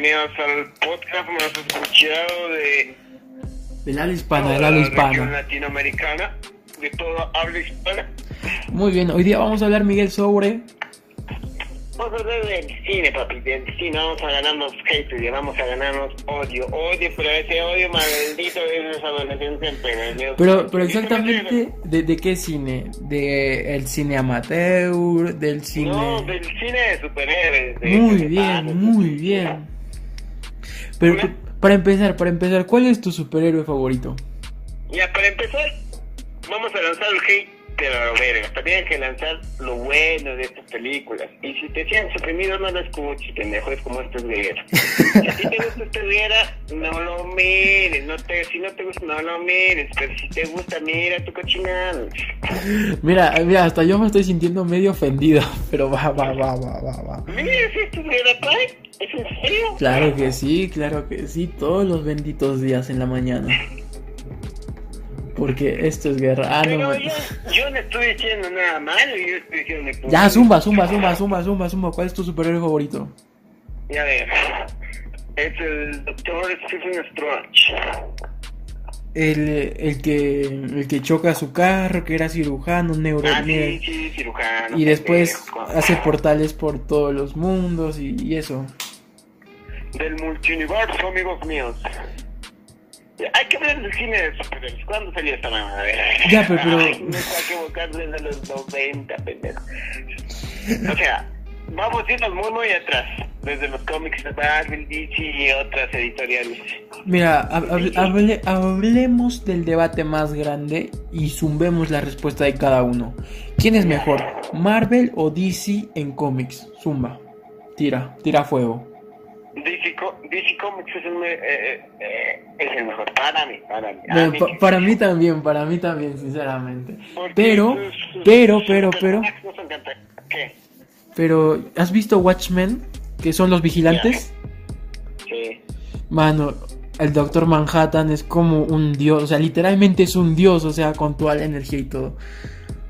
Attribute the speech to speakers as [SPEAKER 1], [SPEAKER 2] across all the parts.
[SPEAKER 1] bienvenidos al podcast más escuchado de
[SPEAKER 2] Del habla hispana, habla
[SPEAKER 1] la
[SPEAKER 2] hispana.
[SPEAKER 1] latinoamericana, de toda habla hispana.
[SPEAKER 2] Muy bien, hoy día vamos a hablar, Miguel, sobre.
[SPEAKER 1] Vamos a hablar del cine, papi, del cine. Vamos a ganarnos hate y vamos a ganarnos odio. Odio, pero ese odio maldito de los adolescentes en pleno.
[SPEAKER 2] Pero, pero exactamente, ¿de, de qué cine? ¿De el cine amateur? ¿Del cine.?
[SPEAKER 1] No, del cine de superhéroes. de-
[SPEAKER 2] Muy
[SPEAKER 1] de
[SPEAKER 2] bien, muy
[SPEAKER 1] de-
[SPEAKER 2] bien. Pero para empezar, para empezar, ¿cuál es tu superhéroe favorito?
[SPEAKER 1] Ya, para empezar, vamos a lanzar el hate de la verga. También hay que lanzar lo bueno de estas películas. Y si te sientes suprimido, no lo escuches, pendejo. Es como esto es guerra. si a ti te gusta esta guerra, no lo mires. No te, si no te gusta, no lo mires. Pero si te gusta, mira tu cochinada.
[SPEAKER 2] Mira, mira, hasta yo me estoy sintiendo medio ofendido, pero va, va, va, va, va, va.
[SPEAKER 1] Mira, si esto es guerra, pai. ¿Es en serio?
[SPEAKER 2] Claro que sí, claro que sí, todos los benditos días en la mañana. Porque esto es guerra. Ah,
[SPEAKER 1] Pero yo, yo no estoy diciendo nada malo. Yo estoy diciendo...
[SPEAKER 2] Ya, zumba, zumba, zumba, zumba, zumba, zumba. ¿Cuál es tu superhéroe favorito?
[SPEAKER 1] Ya ver. Es el doctor Stephen Strange.
[SPEAKER 2] El, el que el que choca su carro, que era cirujano, neuro,
[SPEAKER 1] Ah, sí,
[SPEAKER 2] ne-
[SPEAKER 1] sí, cirujano.
[SPEAKER 2] y después
[SPEAKER 1] pendejo.
[SPEAKER 2] hace portales por todos los mundos y, y eso.
[SPEAKER 1] Del multiuniverso, amigos míos. Hay que hablar del cine de superhéroes. ¿Cuándo salió esta? A ver.
[SPEAKER 2] Ya, pero- pero-
[SPEAKER 1] Ay, me está equivocando desde los 90, pendejo. O sea, vamos a irnos muy, muy atrás. Desde los cómics de Marvel, DC y otras editoriales.
[SPEAKER 2] Mira, hab- hab- hable- hablemos del debate más grande y zumbemos la respuesta de cada uno. ¿Quién es mejor, Marvel o DC en cómics? Zumba, tira, tira fuego.
[SPEAKER 1] DC, DC Comics es el, eh, eh, eh, es el mejor para mí, para mí. A
[SPEAKER 2] Bueno,
[SPEAKER 1] mí
[SPEAKER 2] pa-
[SPEAKER 1] sí.
[SPEAKER 2] para mí también, para mí también, sinceramente. Pero,
[SPEAKER 1] sus-
[SPEAKER 2] pero,
[SPEAKER 1] sus
[SPEAKER 2] pero, pero, pero, ¿has visto Watchmen? Que son los vigilantes.
[SPEAKER 1] Sí.
[SPEAKER 2] Mano, el Doctor Manhattan es como un dios, o sea, literalmente es un dios, o sea, con toda la energía y todo.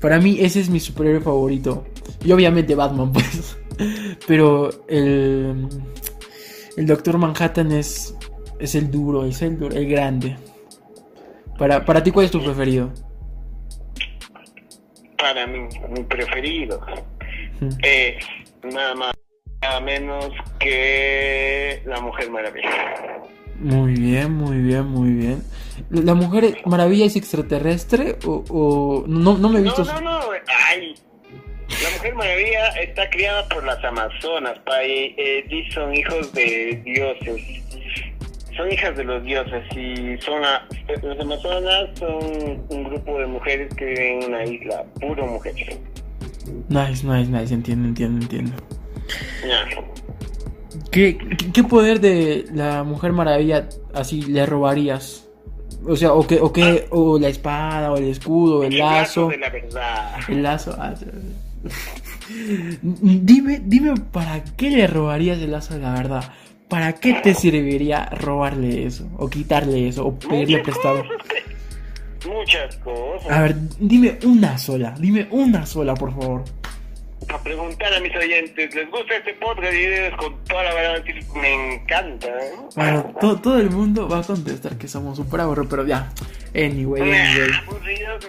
[SPEAKER 2] Para mí ese es mi superhéroe favorito. Y obviamente Batman, pues. Pero el el Doctor Manhattan es es el duro, es el duro, el grande. Para para ti cuál es tu preferido?
[SPEAKER 1] Para mí, mi preferido
[SPEAKER 2] Hmm.
[SPEAKER 1] es nada más, nada menos que La Mujer Maravilla.
[SPEAKER 2] Muy bien, muy bien, muy bien. ¿La Mujer Maravilla es extraterrestre o, o- no no me he
[SPEAKER 1] No,
[SPEAKER 2] visto
[SPEAKER 1] no, no, ay. La Mujer Maravilla está criada por las Amazonas, pa, y, eh, son hijos de dioses. Son hijas de los dioses y son a- las Amazonas son un grupo de mujeres que viven en una isla, puro mujeres.
[SPEAKER 2] Nice, nice, nice, entiendo, entiendo, entiendo.
[SPEAKER 1] Ya.
[SPEAKER 2] ¿Qué, qué- poder de la Mujer Maravilla así le robarías? O sea, o que, o que, o la espada, o el escudo, el lazo,
[SPEAKER 1] de la verdad.
[SPEAKER 2] el lazo. ah, dime, dime para qué le robarías el lazo de la verdad. ¿Para qué te serviría robarle eso? O quitarle eso, o pedirle
[SPEAKER 1] Muchas
[SPEAKER 2] prestado.
[SPEAKER 1] cosas, Muchas cosas.
[SPEAKER 2] A ver, dime una sola, dime una sola, por favor.
[SPEAKER 1] A preguntar a mis oyentes, ¿les gusta este podcast? Y con toda la verdad me encanta. ¿eh?
[SPEAKER 2] Bueno, to- todo el mundo va a contestar que somos super aburridos, pero ya. Anyway, anyway.
[SPEAKER 1] Aburridos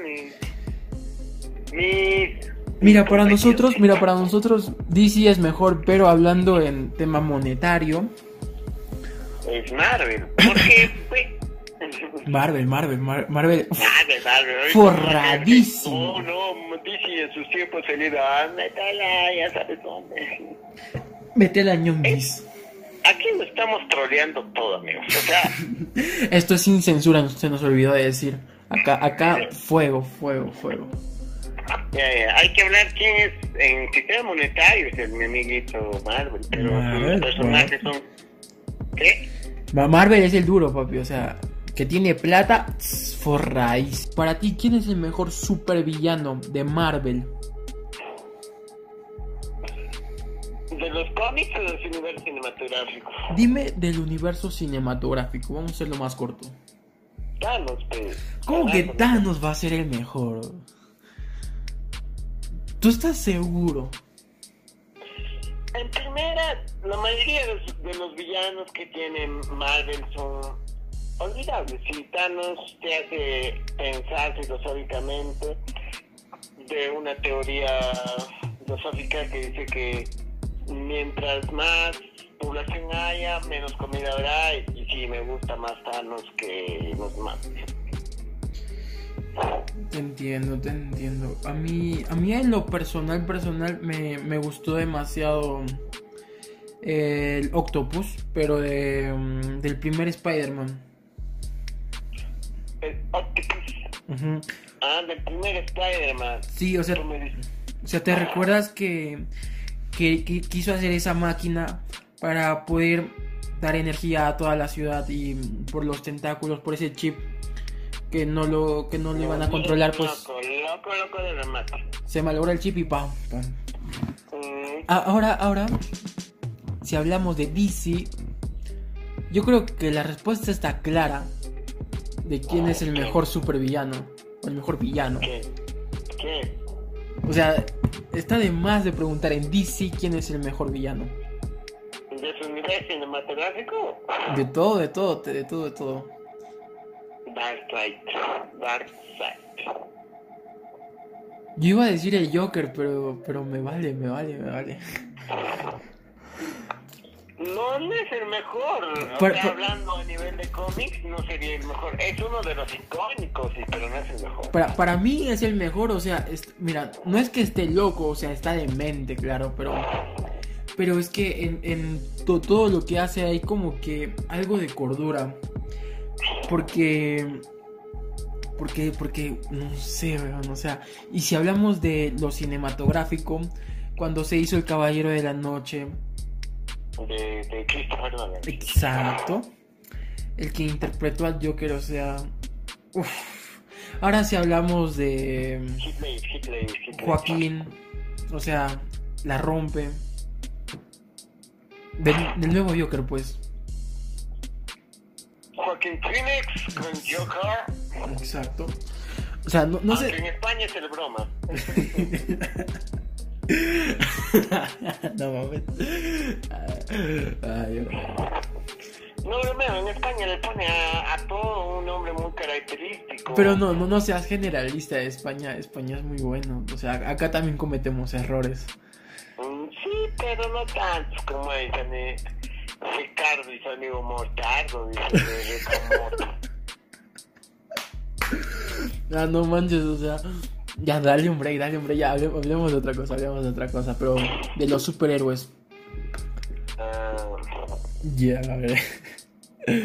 [SPEAKER 1] mis...
[SPEAKER 2] Mira, para nosotros, mira, para nosotros DC es mejor, pero hablando en tema monetario,
[SPEAKER 1] Es Marvel. Porque, pues...
[SPEAKER 2] Marvel, Marvel, Mar- Marvel.
[SPEAKER 1] Marvel,
[SPEAKER 2] Forradísimo.
[SPEAKER 1] No, no, DC en sus tiempos se le da, métala, ya sabes dónde.
[SPEAKER 2] Al año bis.
[SPEAKER 1] Aquí lo estamos troleando todo, amigos. O sea,
[SPEAKER 2] Esto es sin censura, se nos olvidó de decir. Acá, acá, fuego, fuego, fuego.
[SPEAKER 1] Ya, ya, hay que hablar quién es en sistema monetario, es el mi amiguito Marvel, pero
[SPEAKER 2] Marvel,
[SPEAKER 1] sus personajes son... ¿Qué?
[SPEAKER 2] Ma- Marvel es el duro, papi, o sea, que tiene plata, tss, forráis. Para ti, ¿quién es el mejor supervillano de Marvel?
[SPEAKER 1] ¿De los cómics o del universo cinematográfico?
[SPEAKER 2] Dime del universo cinematográfico, vamos a hacerlo más corto.
[SPEAKER 1] Thanos, pues.
[SPEAKER 2] ¿Cómo que
[SPEAKER 1] Thanos.
[SPEAKER 2] Thanos va a ser el mejor? ¿Tú estás seguro?
[SPEAKER 1] En primera, la mayoría de los, villanos que tienen Marvel son olvidables. Si Thanos te hace pensar filosóficamente de una teoría filosófica que dice que mientras más población haya, menos comida habrá y sí, me gusta más Thanos que los demás.
[SPEAKER 2] Te entiendo, te entiendo. A mí, a mí en lo personal, personal, me, me gustó demasiado el Octopus, pero de, mm, del primer Spider-Man.
[SPEAKER 1] El Octopus.
[SPEAKER 2] Ujú.
[SPEAKER 1] Ah, del primer Spider-Man.
[SPEAKER 2] Sí, o sea,
[SPEAKER 1] me
[SPEAKER 2] o sea, ¿te recuerdas que, que, que quiso hacer esa máquina para poder dar energía a toda la ciudad y por los tentáculos, por ese chip que no lo, que no lo iban a controlar, pues
[SPEAKER 1] Loco, loco, loco de remate.
[SPEAKER 2] se malogra el chip y pam, pam.
[SPEAKER 1] Mm,
[SPEAKER 2] Ah, Ahora, ahora, si hablamos de DC, yo creo que la respuesta está clara de quién es el mejor supervillano o el mejor villano.
[SPEAKER 1] ¿Qué? ¿Qué?
[SPEAKER 2] O sea, está de más de preguntar en DC quién es el mejor villano.
[SPEAKER 1] ¿De su universo cinematográfico?
[SPEAKER 2] De todo, de todo, de todo, de todo.
[SPEAKER 1] Darkseid. Darkseid.
[SPEAKER 2] Yo iba a decir el Joker, pero, pero me vale, me vale, me vale.
[SPEAKER 1] No, no es el mejor. O
[SPEAKER 2] Pero-
[SPEAKER 1] sea,
[SPEAKER 2] pero-
[SPEAKER 1] hablando a nivel de cómics, no sería el mejor. Es uno de los icónicos, sí, pero no es el mejor.
[SPEAKER 2] Para, para mí es el mejor, o sea, es- mira, no es que esté loco, o sea, está demente, claro, pero, pero es que en, en to- todo lo que hace hay como que algo de cordura. Porque, porque, porque, no sé, weón, o sea, y si hablamos de lo cinematográfico, cuando se hizo El Caballero de la Noche,
[SPEAKER 1] De, de Christopher Nolan.
[SPEAKER 2] Exacto. El que interpretó al Joker, o sea. uf. Ahora si hablamos de
[SPEAKER 1] Hitler, Hitler, Hitler.
[SPEAKER 2] Joaquín, o sea, la rompe. Del, del nuevo Joker, pues.
[SPEAKER 1] Joaquín Phoenix con Joker.
[SPEAKER 2] Exacto. O sea, no, no
[SPEAKER 1] Aunque
[SPEAKER 2] sé.
[SPEAKER 1] en España es el broma.
[SPEAKER 2] no mames. Ay,
[SPEAKER 1] No bromeo, en España le pone a, a todo un nombre muy característico.
[SPEAKER 2] Pero no, no, no seas generalista. España, España es muy bueno. O sea, acá también cometemos errores.
[SPEAKER 1] Mm, Sí, pero no tantos como eh, Ricardo y su amigo Mortardo, dice.
[SPEAKER 2] Ah, no manches, o sea. Ya, dale un break, dale un break. Ya, hable- hablemos de otra cosa, hablemos de otra cosa. Pero de los superhéroes.
[SPEAKER 1] Ah,
[SPEAKER 2] Ya, a ver.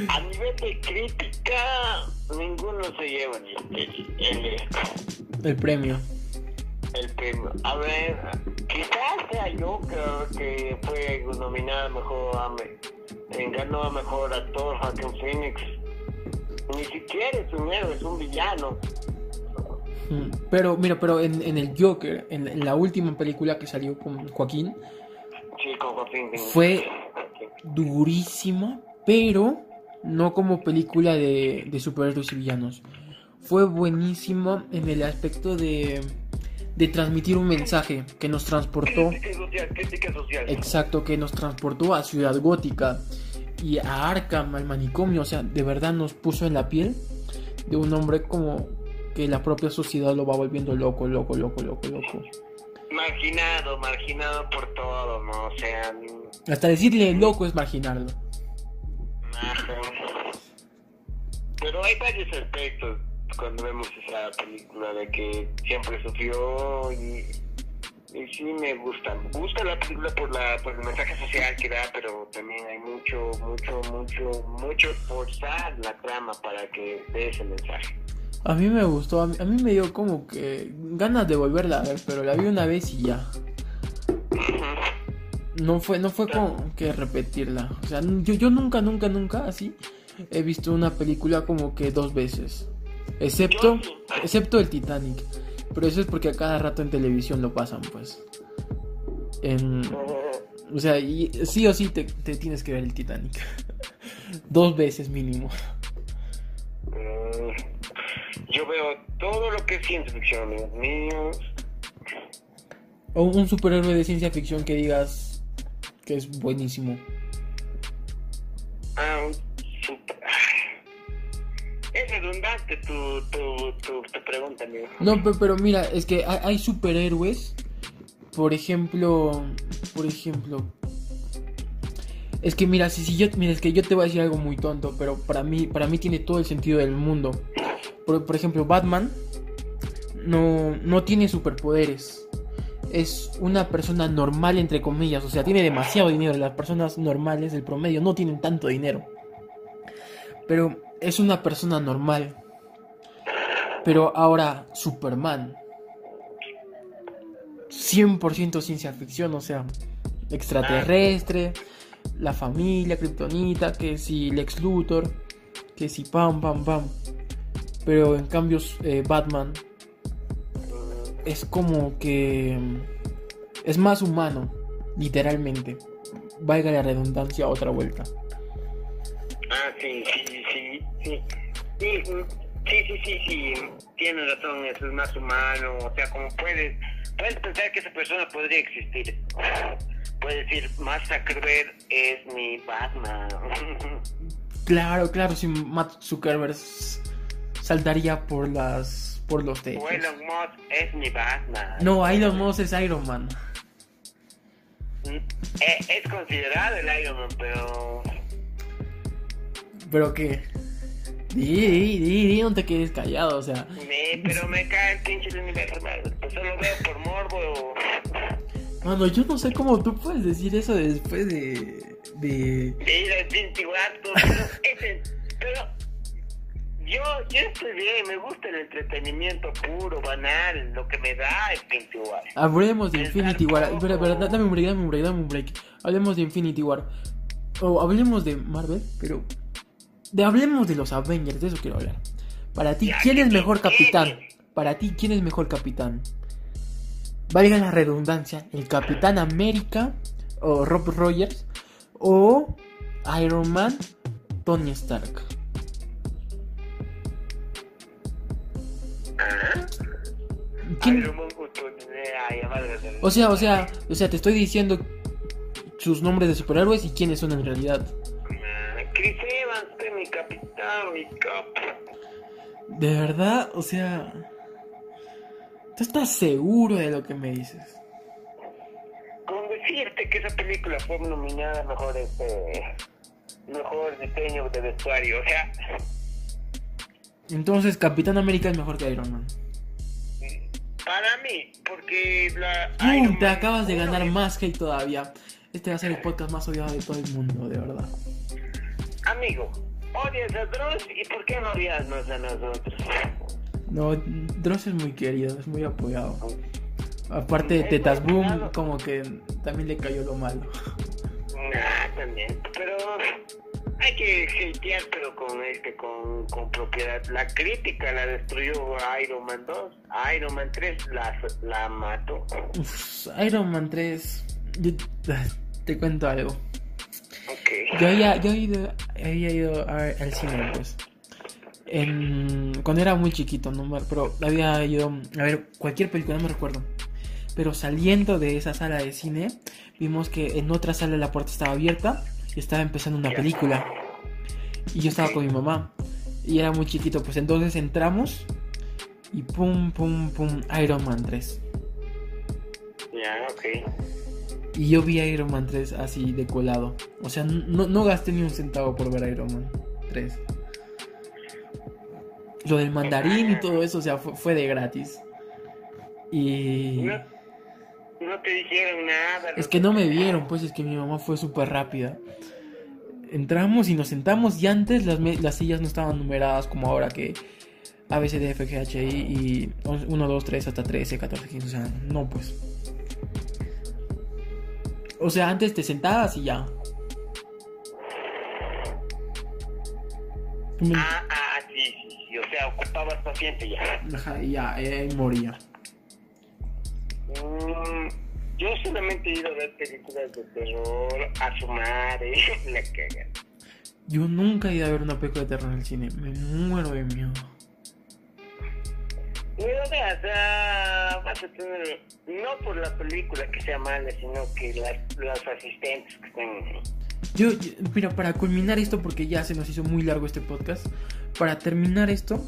[SPEAKER 1] a nivel de crítica, ninguno se lleva el, el, el,
[SPEAKER 2] El premio.
[SPEAKER 1] el premio. A ver, quizás sea yo creo que fue nominada mejor eh, ganó a mejor actor Joaquin Phoenix. Ni siquiera es un héroe, es un villano.
[SPEAKER 2] Mm, Pero, mira, pero en, en el Joker, en, en la última película que salió con Joaquín,
[SPEAKER 1] Sí, con.
[SPEAKER 2] Fue- durísima, pero no como película de, de superhéroes y villanos. Fue buenísima en el aspecto de, de transmitir un mensaje que nos transportó.
[SPEAKER 1] Crítica social, crítica social.
[SPEAKER 2] Exacto, que nos transportó a Ciudad Gótica y a Arkham, al manicomio. O sea, de verdad nos puso en la piel de un hombre como que la propia sociedad lo va volviendo loco, loco, loco, loco, loco.
[SPEAKER 1] Marginado, marginado por todo, ¿no? O sea,
[SPEAKER 2] Hasta decirle loco es marginarlo.
[SPEAKER 1] ajá. Pero hay varios aspectos cuando vemos esa película de que siempre sufrió y, y sí me gusta. Me gusta la película por la por el mensaje social que da, pero también hay mucho, mucho, mucho, mucho forzar la trama para que dé ese mensaje.
[SPEAKER 2] A mí me gustó, a mí, a mí me dio como que ganas de volverla a ver, pero la vi una vez y ya. No fue, no fue como que repetirla. O sea, yo, yo nunca, nunca, nunca así he visto una película como que dos veces. Excepto,
[SPEAKER 1] sí.
[SPEAKER 2] excepto el Titanic. Pero eso es porque a cada rato en televisión lo pasan, pues. En, o sea, y sí o sí te, te tienes que ver el Titanic. dos veces mínimo.
[SPEAKER 1] Mm, Yo veo todo lo que es ciencia ficción, amigos míos.
[SPEAKER 2] O un superhéroe de ciencia ficción que digas, que es buenísimo.
[SPEAKER 1] Ah, super. Redundante tu, pregunta, amigo.
[SPEAKER 2] No, pe- pero mira, es que hay, hay superhéroes. Por ejemplo. Por ejemplo. Es que mira, si, si yo. Mira, es que yo te voy a decir algo muy tonto. Pero para mí. Para mí tiene todo el sentido del mundo. Por, por ejemplo, Batman. No. No tiene superpoderes. Es una persona normal entre comillas. O sea, tiene demasiado dinero. Las personas normales del promedio no tienen tanto dinero. Pero es una persona normal. Pero ahora, Superman. 100% ciencia ficción, o sea, extraterrestre, la familia, Kryptonita, que si Lex Luthor, que si pam, pam, pam. Pero en cambio, eh, Batman es como que es más humano, literalmente. Valga la redundancia otra vuelta.
[SPEAKER 1] Sí, sí, sí, sí. Sí, sí, sí, sí. Tienes razón, eso es más humano. O sea, como puedes, puedes pensar que esa persona podría existir. Puedes decir, Zuckerberg es mi Batman.
[SPEAKER 2] Claro, claro, si Matt Zuckerberg saltaría por las por los techos.
[SPEAKER 1] o Elon Musk es mi Batman.
[SPEAKER 2] No, Elon Musk es Iron Man.
[SPEAKER 1] Mm, Es, es considerado el Iron Man, pero.
[SPEAKER 2] Pero que di, di, di, di, no te quedes callado, o sea,
[SPEAKER 1] Me, pero me cae el pinche el universo Marvel. Pues solo veo por morbo.
[SPEAKER 2] mano, yo no sé cómo tú puedes decir eso después de de
[SPEAKER 1] de ir al War, todo, pero, ese- pero yo, yo estoy bien, me gusta el entretenimiento puro, banal, lo que me da Infinity War.
[SPEAKER 2] hablemos de Infinity War. Espera, espera, da- dame un break, dame un break, dame un break. Hablemos de Infinity War. O hablemos de Marvel, pero de hablemos de los Avengers, de eso quiero hablar. Para ti, ¿quién
[SPEAKER 1] ¿qué
[SPEAKER 2] es mejor capitán? Para ti, ¿quién es mejor capitán? Valga la redundancia, el Capitán América o Rob Rogers o Iron Man, Tony Stark. ¿Quién-. O sea, o sea, o sea, te estoy diciendo sus nombres de superhéroes y quiénes son en realidad.
[SPEAKER 1] Mi.
[SPEAKER 2] De verdad, o sea, ¿tú estás seguro de lo que me dices?
[SPEAKER 1] Con decirte que esa película fue nominada a mejor, este, mejor diseño de vestuario, o sea,
[SPEAKER 2] Entonces, Capitán América es mejor que Iron Man.
[SPEAKER 1] para mí, porque la... Iron
[SPEAKER 2] Te
[SPEAKER 1] Man
[SPEAKER 2] acabas de ganar más hate todavía. Este va a ser el podcast más odiado de todo el mundo, de verdad.
[SPEAKER 1] Amigo, odias a Dross y ¿por qué no odias más a nosotros?
[SPEAKER 2] No, Dross es muy querido, es muy apoyado. Aparte de Tetas Boom, como que también le cayó lo malo.
[SPEAKER 1] Nah, también. Pero hay que hatear, pero con este, con, con propiedad. La crítica la destruyó Iron Man 2. Iron Man 3 la, la mató.
[SPEAKER 2] Uf, Iron Man 3. Yo, te cuento algo.
[SPEAKER 1] Ok.
[SPEAKER 2] Yo había, yo había ido, a- al cine, pues. En, cuando era muy chiquito, no pero había ido a ver cualquier película, no me recuerdo. Pero saliendo de esa sala de cine, vimos que en otra sala la puerta estaba abierta y estaba empezando una película. Y yo estaba con mi mamá. Y era muy chiquito, pues entonces entramos y pum, pum, pum, Iron Man 3.
[SPEAKER 1] Ya, ok.
[SPEAKER 2] Y yo vi Iron Man 3 así de colado. O sea, no, no gasté ni un centavo por ver Iron Man 3. Lo del mandarín y todo eso, o sea, fue, fue de gratis. Y...
[SPEAKER 1] No, no te dijeron nada.
[SPEAKER 2] Es que no me vieron, pues es que mi mamá fue súper rápida. Entramos y nos sentamos y antes las, las sillas no estaban numeradas como ahora que A, B, C, D, F, G, H, I y 1, 2, 3 hasta 13, 14, 15, o sea, no pues. O sea, antes te sentabas y ya. Me-
[SPEAKER 1] Ah, ah, sí, sí, sí. O sea, ocupabas paciente ya.
[SPEAKER 2] Ajá, ya, eh, moría.
[SPEAKER 1] Mm, yo solamente he ido a ver películas de terror, a su madre, la caga.
[SPEAKER 2] Yo nunca he ido a ver una película de terror en el cine. Me muero de miedo.
[SPEAKER 1] Veas, ah, vas a tener, no por la película que sea mala, sino que las, las asistentes que están...
[SPEAKER 2] Yo, yo- mira, para culminar esto, porque ya se nos hizo muy largo este podcast, para terminar esto,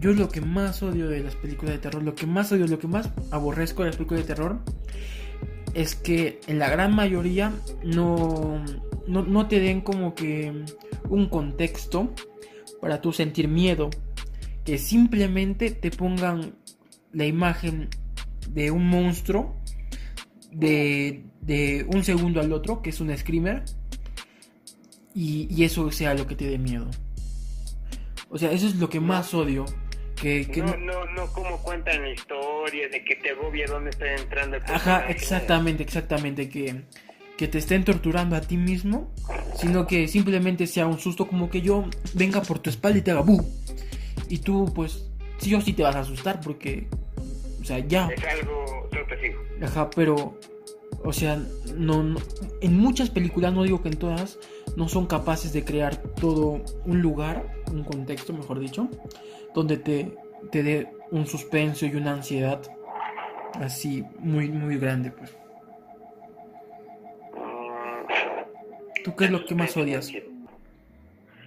[SPEAKER 2] yo lo que más odio de las películas de terror, lo que más odio, lo que más aborrezco de las películas de terror, es que en la gran mayoría no, no, no te den como que un contexto para tú sentir miedo, que simplemente te pongan la imagen de un monstruo de, de un segundo al otro, que es un screamer, y, y eso sea lo que te dé miedo. O sea, eso es lo que más odio. Que, que
[SPEAKER 1] no,
[SPEAKER 2] no-
[SPEAKER 1] no, como cuentan la historia de que te agobia dónde está entrando el
[SPEAKER 2] Ajá,
[SPEAKER 1] personaje.
[SPEAKER 2] exactamente, exactamente. Que, que te estén torturando a ti mismo, sino que simplemente sea un susto como que yo venga por tu espalda y te haga bu. Y tú, pues, sí o sí te vas a asustar porque, o sea, ya.
[SPEAKER 1] Es algo sorpresivo.
[SPEAKER 2] Ajá, pero, o sea, no, no- en muchas películas, no digo que en todas, no son capaces de crear todo un lugar, un contexto, mejor dicho, donde te, te dé un suspenso y una ansiedad así muy, muy grande, pues.
[SPEAKER 1] Mm,
[SPEAKER 2] ¿Tú qué es lo que más odias?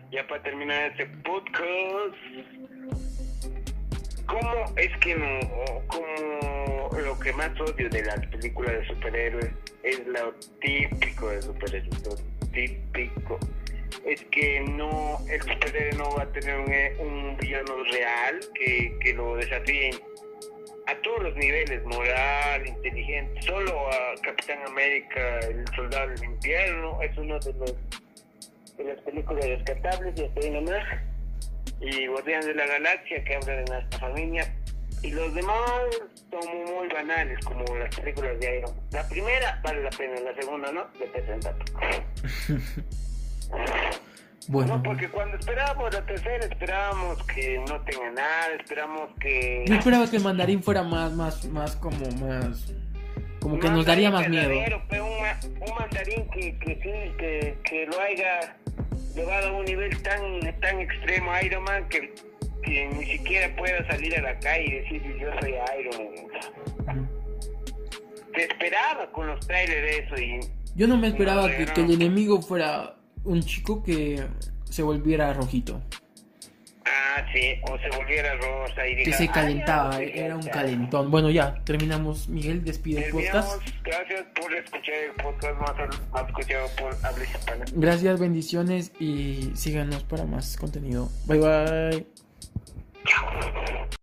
[SPEAKER 1] Ya para terminar este podcast, ¿cómo es que no, como lo que más odio de las películas de superhéroes es lo típico de superhéroes, lo típico? Es que no, el superhéroe no va a tener un, eh, un villano real que, que lo desafíe a todos los niveles, moral, inteligente. Solo a Capitán América, el soldado del invierno, es uno de los de las películas rescatables y hasta ahí nomás. Y Guardianes de la Galaxia, que habla de nuestra familia. Y los demás son muy banales, como las películas de Iron. La primera vale la pena, la segunda no, de presenta.
[SPEAKER 2] Bueno,
[SPEAKER 1] No, porque cuando esperábamos la tercera, esperábamos que no tenga nada, esperamos que...
[SPEAKER 2] yo esperaba que el mandarín fuera más, más, más como más, como que nos daría más miedo.
[SPEAKER 1] pero un, un mandarín que, que sí, que, que lo haya llevado a un nivel tan, tan extremo Iron Man que, que ni siquiera pueda salir a la calle y decir yo soy Iron Man. Se esperaba con los trailers eso y
[SPEAKER 2] Yo no me esperaba
[SPEAKER 1] No,
[SPEAKER 2] que,
[SPEAKER 1] no.
[SPEAKER 2] que el enemigo fuera un chico que se volviera rojito.
[SPEAKER 1] Ah sí, o se volviera rosa y
[SPEAKER 2] que se
[SPEAKER 1] "Ay,
[SPEAKER 2] calentaba, era un
[SPEAKER 1] ya".
[SPEAKER 2] calentón. Bueno, ya, terminamos. Miguel, despide el podcast.
[SPEAKER 1] Gracias por escuchar el podcast más más escuchado por Habla Hispana.
[SPEAKER 2] Gracias, bendiciones y síganos para más contenido. Bye bye.
[SPEAKER 1] Chao.